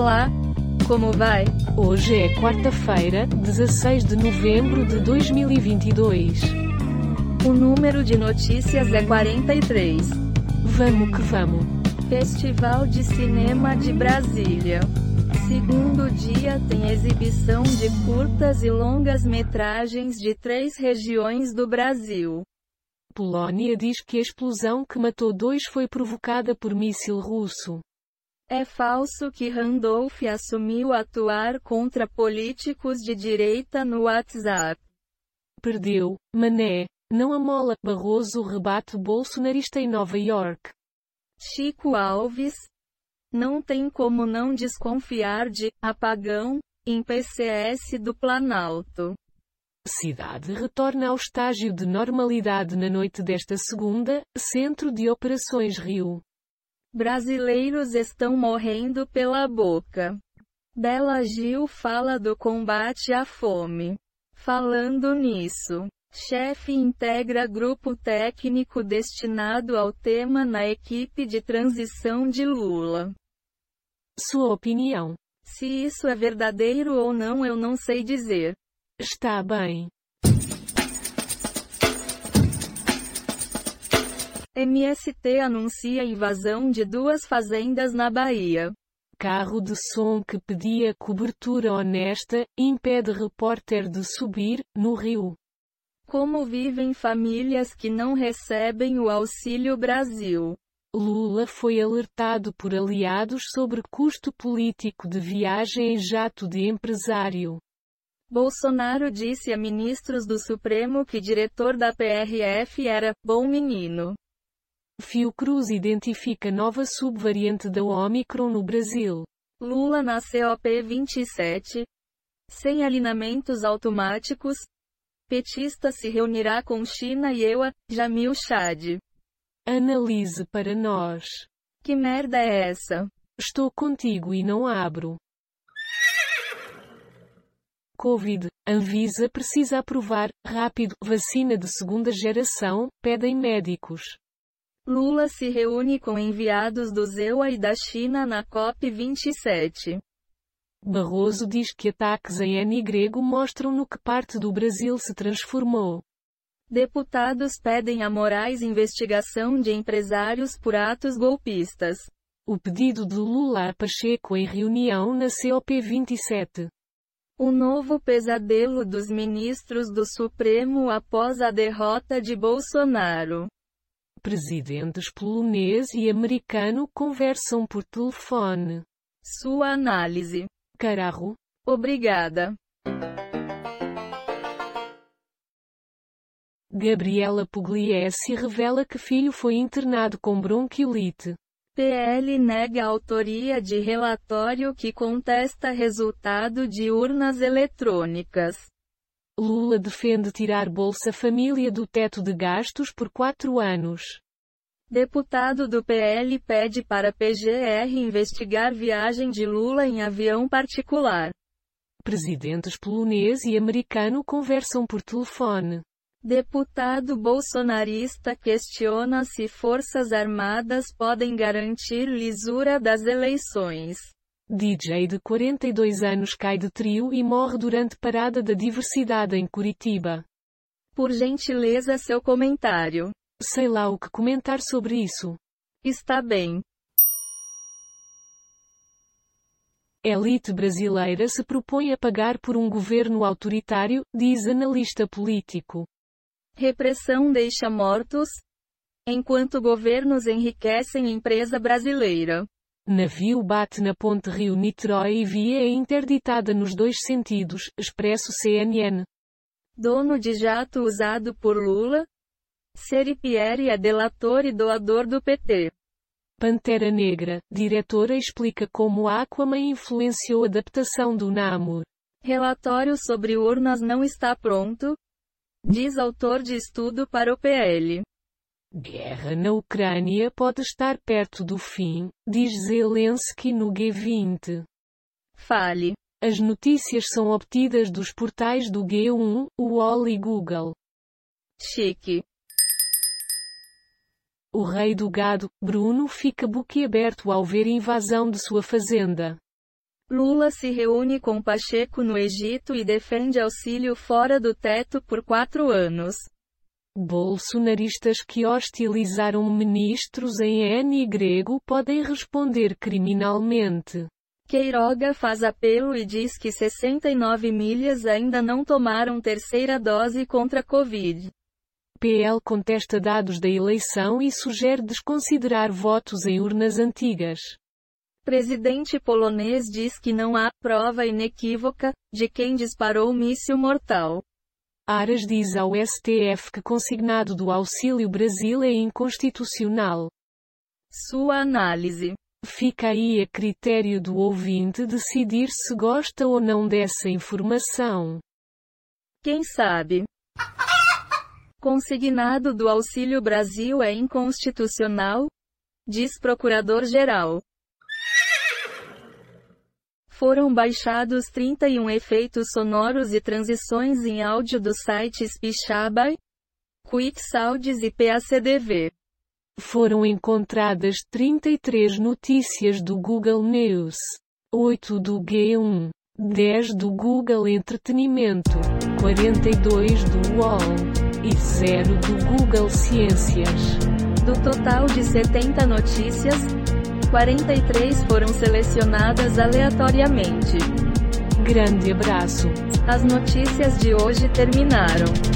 Olá! Como vai? Hoje é quarta-feira, 16 de novembro de 2022. O número de notícias é 43. Vamos que vamos. Festival de Cinema de Brasília. Segundo dia tem exibição de curtas e longas metragens de três regiões do Brasil. Polônia diz que a explosão que matou dois foi provocada por míssil russo. É falso que Randolph assumiu atuar contra políticos de direita no WhatsApp. Perdeu, mané. Não amola. Barroso rebate bolsonarista em Nova York. Chico Alves. Não tem como não desconfiar de apagão em PCS do Planalto. Cidade retorna ao estágio de normalidade na noite desta segunda, Centro de Operações Rio. Brasileiros estão morrendo pela boca. Bela Gil fala do combate à fome. Falando nisso, chefe integra grupo técnico destinado ao tema na equipe de transição de Lula. Sua opinião. Se isso é verdadeiro ou não, eu não sei dizer. Está bem. MST anuncia invasão de duas fazendas na Bahia. Carro de som que pedia cobertura honesta, impede repórter de subir, no Rio. Como vivem famílias que não recebem o Auxílio Brasil? Lula foi alertado por aliados sobre custo político de viagem em jato de empresário. Bolsonaro disse a ministros do Supremo que diretor da PRF era bom menino. Fiocruz identifica nova subvariante da Omicron no Brasil. Lula na COP27. Sem alinhamentos automáticos. Petista se reunirá com China e EUA, Jamil Chad. Analise para nós. Que merda é essa? Estou contigo e não abro. Covid. Anvisa precisa aprovar, rápido, vacina de segunda geração, pedem médicos. Lula se reúne com enviados do ZEUA e da China na COP27. Barroso diz que ataques em N grego mostram no que parte do Brasil se transformou. Deputados pedem a Moraes investigação de empresários por atos golpistas. O pedido de Lula a Pacheco em reunião na COP27. O novo pesadelo dos ministros do Supremo após a derrota de Bolsonaro. Presidentes polonês e americano conversam por telefone. Sua análise. Carajo. Obrigada. Gabriela Pugliese revela que filho foi internado com bronquiolite. PL nega a autoria de relatório que contesta resultado de urnas eletrônicas. Lula defende tirar Bolsa Família do teto de gastos por quatro anos. Deputado do PL pede para PGR investigar viagem de Lula em avião particular. Presidentes polonês e americano conversam por telefone. Deputado bolsonarista questiona se Forças Armadas podem garantir lisura das eleições. DJ de 42 anos cai de trio e morre durante parada da diversidade em Curitiba. Por gentileza, seu comentário. Sei lá o que comentar sobre isso. Está bem. Elite brasileira se propõe a pagar por um governo autoritário, diz analista político. Repressão deixa mortos, enquanto governos enriquecem empresa brasileira. Navio bate na ponte Rio-Niterói e via é interditada nos dois sentidos, expresso CNN. Dono de jato usado por Lula? Seripieri é delator e doador do PT. Pantera Negra, diretora explica como Aquaman influenciou a adaptação do Namor. Relatório sobre urnas não está pronto? Diz autor de estudo para o PL. Guerra na Ucrânia pode estar perto do fim, diz Zelensky no G20. Fale. As notícias são obtidas dos portais do G1, UOL e Google. Chique. O rei do gado, Bruno fica boquiaberto ao ver invasão de sua fazenda. Lula se reúne com Pacheco no Egito e defende auxílio fora do teto por quatro anos. Bolsonaristas que hostilizaram ministros em N grego podem responder criminalmente. Queiroga faz apelo e diz que 69 milhas ainda não tomaram terceira dose contra a Covid. PL contesta dados da eleição e sugere desconsiderar votos em urnas antigas. Presidente polonês diz que não há prova inequívoca de quem disparou o míssil mortal. Aras diz ao STF que consignado do Auxílio Brasil é inconstitucional. Sua análise. Fica aí a critério do ouvinte decidir se gosta ou não dessa informação. Quem sabe? Consignado do Auxílio Brasil é inconstitucional? Diz Procurador-Geral. Foram baixados 31 efeitos sonoros e transições em áudio dos sites Pixabay, QuickSounds e PACDV. Foram encontradas 33 notícias do Google News, 8 do G1, 10 do Google Entretenimento, 42 do UOL e 0 do Google Ciências. Do total de 70 notícias, 43 foram selecionadas aleatoriamente. Grande abraço. As notícias de hoje terminaram.